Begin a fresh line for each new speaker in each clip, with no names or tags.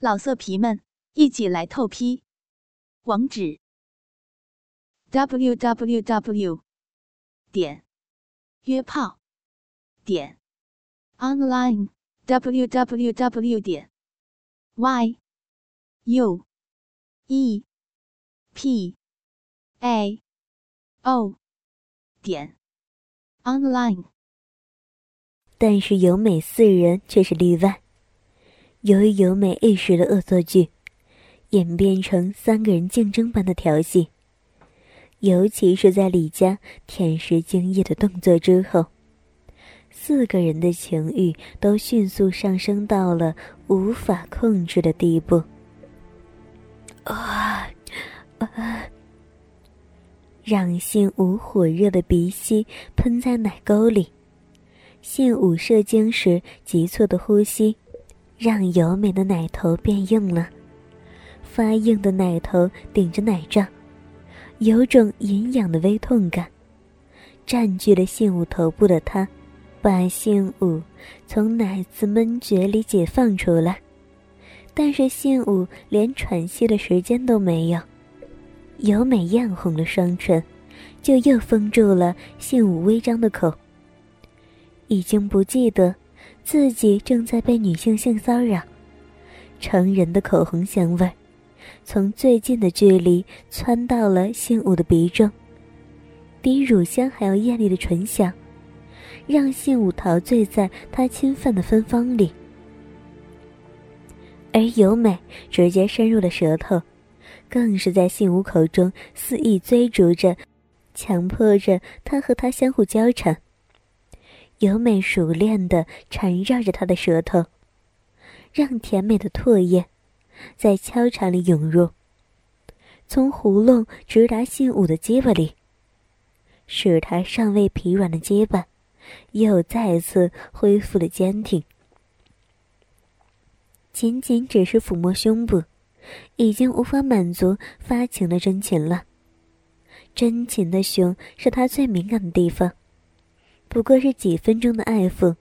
老色皮们，一起来透批！网址：w w w 点约炮点 online w w w 点 y u e p a o 点 online。
但是由美四人却是例外。由于由美一时的恶作剧，演变成三个人竞争般的调戏。尤其是在李家舔舐精液的动作之后，四个人的情欲都迅速上升到了无法控制的地步。啊啊！让信武火热的鼻息喷在奶沟里，信武射精时急促的呼吸。让尤美的奶头变硬了，发硬的奶头顶着奶罩，有种隐痒的微痛感，占据了信武头部的他，把信武从奶子闷绝里解放出来，但是信武连喘息的时间都没有，尤美艳红了双唇，就又封住了信武微张的口，已经不记得。自己正在被女性性骚扰，成人的口红香味从最近的距离窜到了信武的鼻中，比乳香还要艳丽的醇香，让信武陶醉在他侵犯的芬芳里。而由美直接深入了舌头，更是在信武口中肆意追逐着，强迫着他和他相互交缠。由美熟练地缠绕着他的舌头，让甜美的唾液在敲肠里涌入，从喉咙直达信武的结巴里，使他尚未疲软的结巴又再次恢复了坚挺。仅仅只是抚摸胸部，已经无法满足发情的真情了。真情的胸是他最敏感的地方。不过是几分钟的爱抚，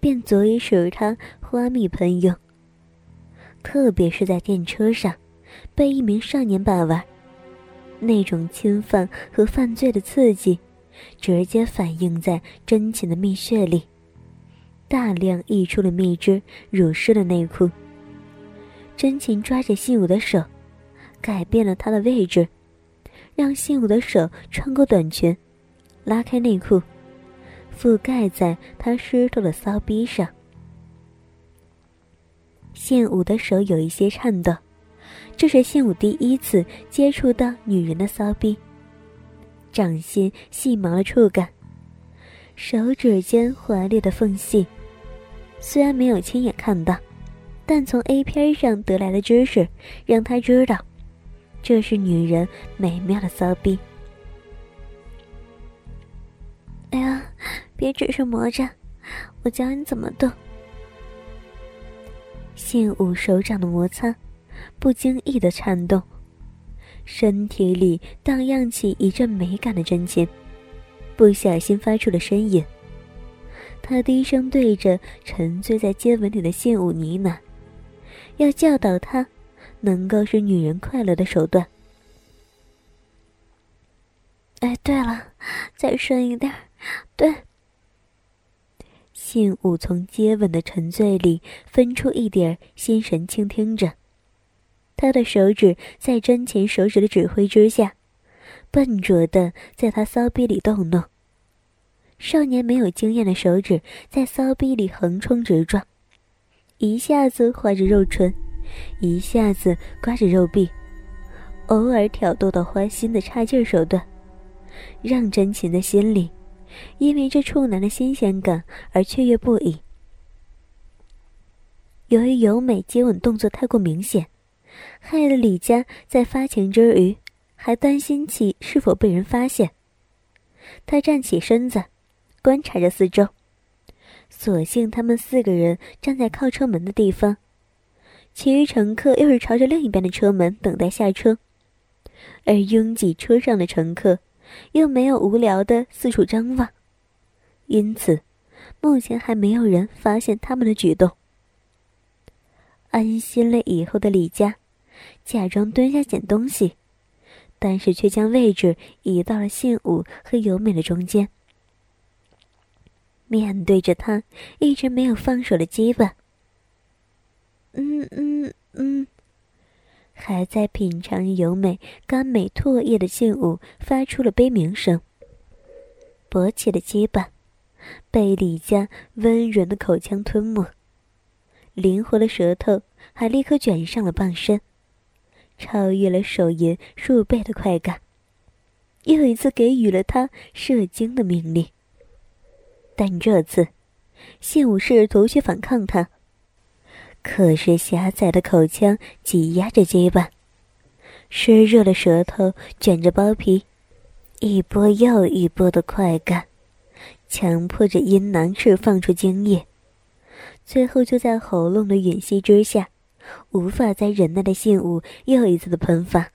便足以使他花蜜喷涌。特别是在电车上，被一名少年把玩，那种侵犯和犯罪的刺激，直接反映在真情的蜜穴里，大量溢出了蜜汁，濡湿了内裤。真情抓着信武的手，改变了他的位置，让信武的手穿过短裙，拉开内裤。覆盖在他湿透的骚逼上，信武的手有一些颤抖，这是信武第一次接触到女人的骚逼。掌心细毛的触感，手指间滑裂的缝隙，虽然没有亲眼看到，但从 A 片上得来的知识让他知道，这是女人美妙的骚逼。哎呀！别只是磨着，我教你怎么动。信武手掌的摩擦，不经意的颤动，身体里荡漾起一阵美感的真情，不小心发出了呻吟。他低声对着沉醉在接吻里的信武呢喃，要教导他，能够使女人快乐的手段。哎，对了，再深一点，对。信武从接吻的沉醉里分出一点心神，倾听着。他的手指在真琴手指的指挥之下，笨拙的在他骚逼里动弄。少年没有经验的手指在骚逼里横冲直撞，一下子划着肉唇，一下子刮着肉壁，偶尔挑逗到花心的差劲手段，让真情的心里。因为这处男的新鲜感而雀跃不已。由于由美接吻动作太过明显，害得李佳在发情之余还担心起是否被人发现。他站起身子，观察着四周。所幸他们四个人站在靠车门的地方，其余乘客又是朝着另一边的车门等待下车，而拥挤车上的乘客。又没有无聊的四处张望，因此，目前还没有人发现他们的举动。安心了以后的李佳，假装蹲下捡东西，但是却将位置移到了信武和由美的中间。面对着他一直没有放手的鸡巴，嗯嗯嗯，还在品尝由美甘美唾液的信武发出了悲鸣声。勃起的鸡巴被李佳温润的口腔吞没，灵活的舌头还立刻卷上了半身，超越了手淫数倍的快感，又一次给予了他射精的命令。但这次，信武试图去反抗他，可是狭窄的口腔挤压着鸡巴，湿热的舌头卷着包皮，一波又一波的快感，强迫着阴囊释放出精液，最后就在喉咙的吮吸之下，无法再忍耐的信物又一次的喷发，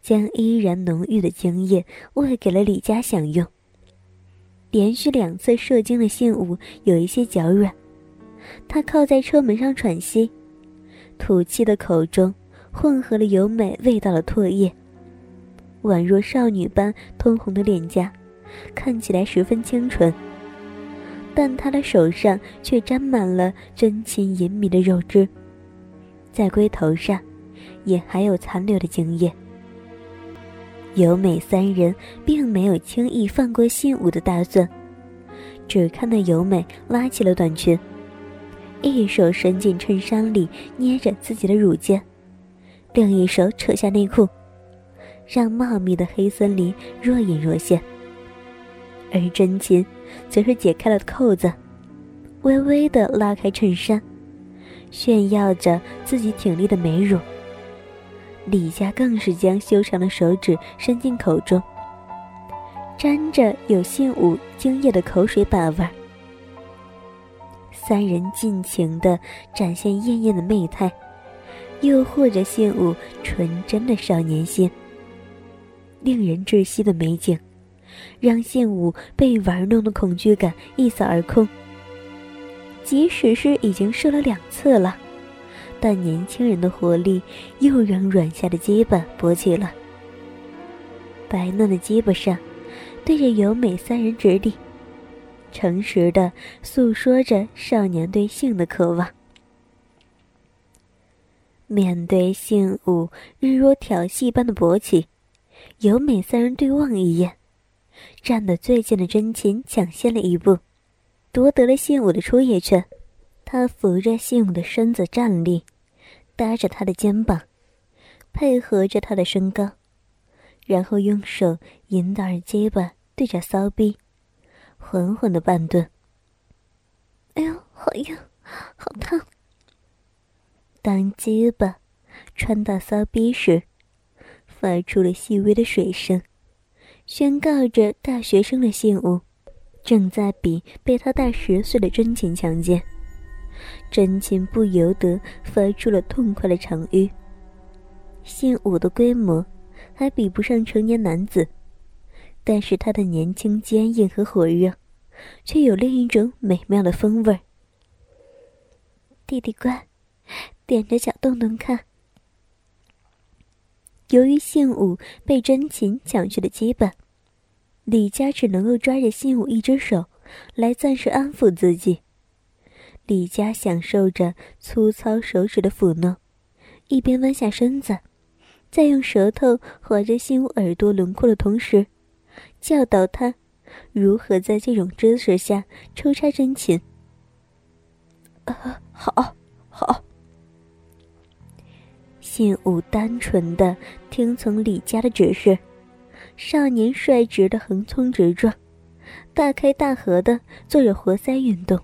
将依然浓郁的精液喂给了李佳享用。连续两次射精的信物有一些脚软，他靠在车门上喘息，吐气的口中混合了由美味道的唾液，宛若少女般通红的脸颊，看起来十分清纯。但他的手上却沾满了真情隐秘的肉汁，在龟头上，也还有残留的精液。由美三人并没有轻易放过信武的打算，只看到由美拉起了短裙，一手伸进衬衫里捏着自己的乳尖，另一手扯下内裤，让茂密的黑森林若隐若现。而真琴则是解开了扣子，微微的拉开衬衫，炫耀着自己挺立的美乳。李佳更是将修长的手指伸进口中，沾着有信武精液的口水把玩。三人尽情的展现艳艳的媚态，诱惑着信武纯真的少年心。令人窒息的美景，让信武被玩弄的恐惧感一扫而空。即使是已经射了两次了。但年轻人的活力又让软下的鸡巴勃起了。白嫩的鸡巴上，对着由美三人直立，诚实的诉说着少年对性的渴望。面对性舞日若挑戏般的勃起，由美三人对望一眼，站得最近的真琴抢先了一步，夺得了信武的出野权。他扶着信武的身子站立。搭着他的肩膀，配合着他的身高，然后用手引导着结巴对着骚逼，缓缓的半蹲。哎呦，好硬，好烫！当鸡巴穿到骚逼时，发出了细微的水声，宣告着大学生的信物正在比被他大十岁的真情强奸。真情不由得发出了痛快的长吁。信武的规模还比不上成年男子，但是他的年轻、坚硬和火热，却有另一种美妙的风味儿。弟弟乖，踮着脚动动看。由于信武被真琴抢去了基本，李佳只能够抓着信武一只手，来暂时安抚自己。李佳享受着粗糙手指的抚弄，一边弯下身子，在用舌头划着信武耳朵轮廓的同时，教导他如何在这种姿势下抽插真情。啊，好，好。信武单纯的听从李家的指示，少年率直的横冲直撞，大开大合的做着活塞运动。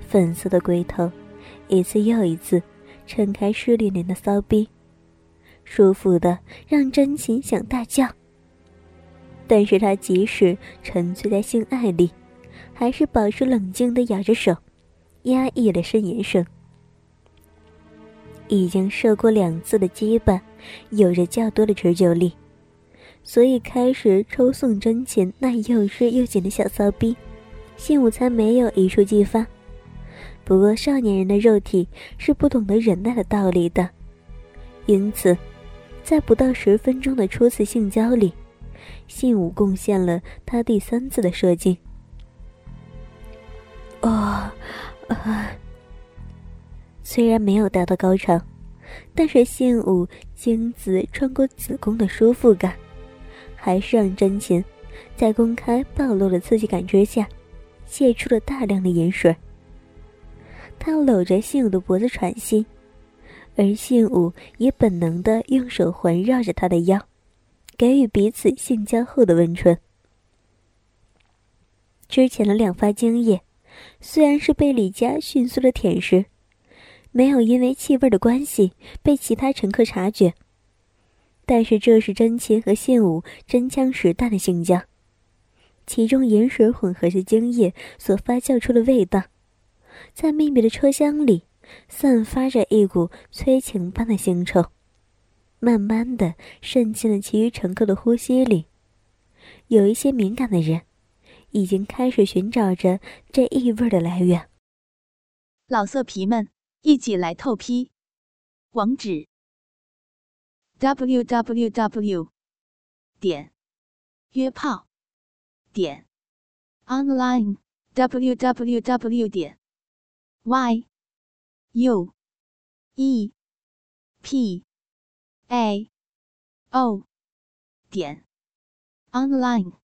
粉色的龟头，一次又一次撑开湿淋淋的骚逼，舒服的让真情想大叫。但是他即使沉醉在性爱里，还是保持冷静的咬着手，压抑了呻吟声。已经射过两次的羁绊，有着较多的持久力，所以开始抽送真情那又湿又紧的小骚逼，信武才没有一触即发。不过少年人的肉体是不懂得忍耐的道理的，因此，在不到十分钟的初次性交里，信武贡献了他第三次的射精。哦，啊！虽然没有达到高潮，但是信武精子穿过子宫的舒服感，还是让真琴在公开暴露的刺激感之下，泄出了大量的盐水。他搂着信武的脖子喘息，而信武也本能的用手环绕着他的腰，给予彼此性交后的温存。之前的两发精液。虽然是被李佳迅速的舔食，没有因为气味的关系被其他乘客察觉，但是这是真情和信武真枪实弹的性交，其中盐水混合着精液所发酵出的味道，在秘密的车厢里散发着一股催情般的腥臭，慢慢的渗进了其余乘客的呼吸里，有一些敏感的人。已经开始寻找着这异味的来源。
老色皮们，一起来透批！网址：w w w 点约炮点 online w w w 点 y u e p a. O. 点。Online。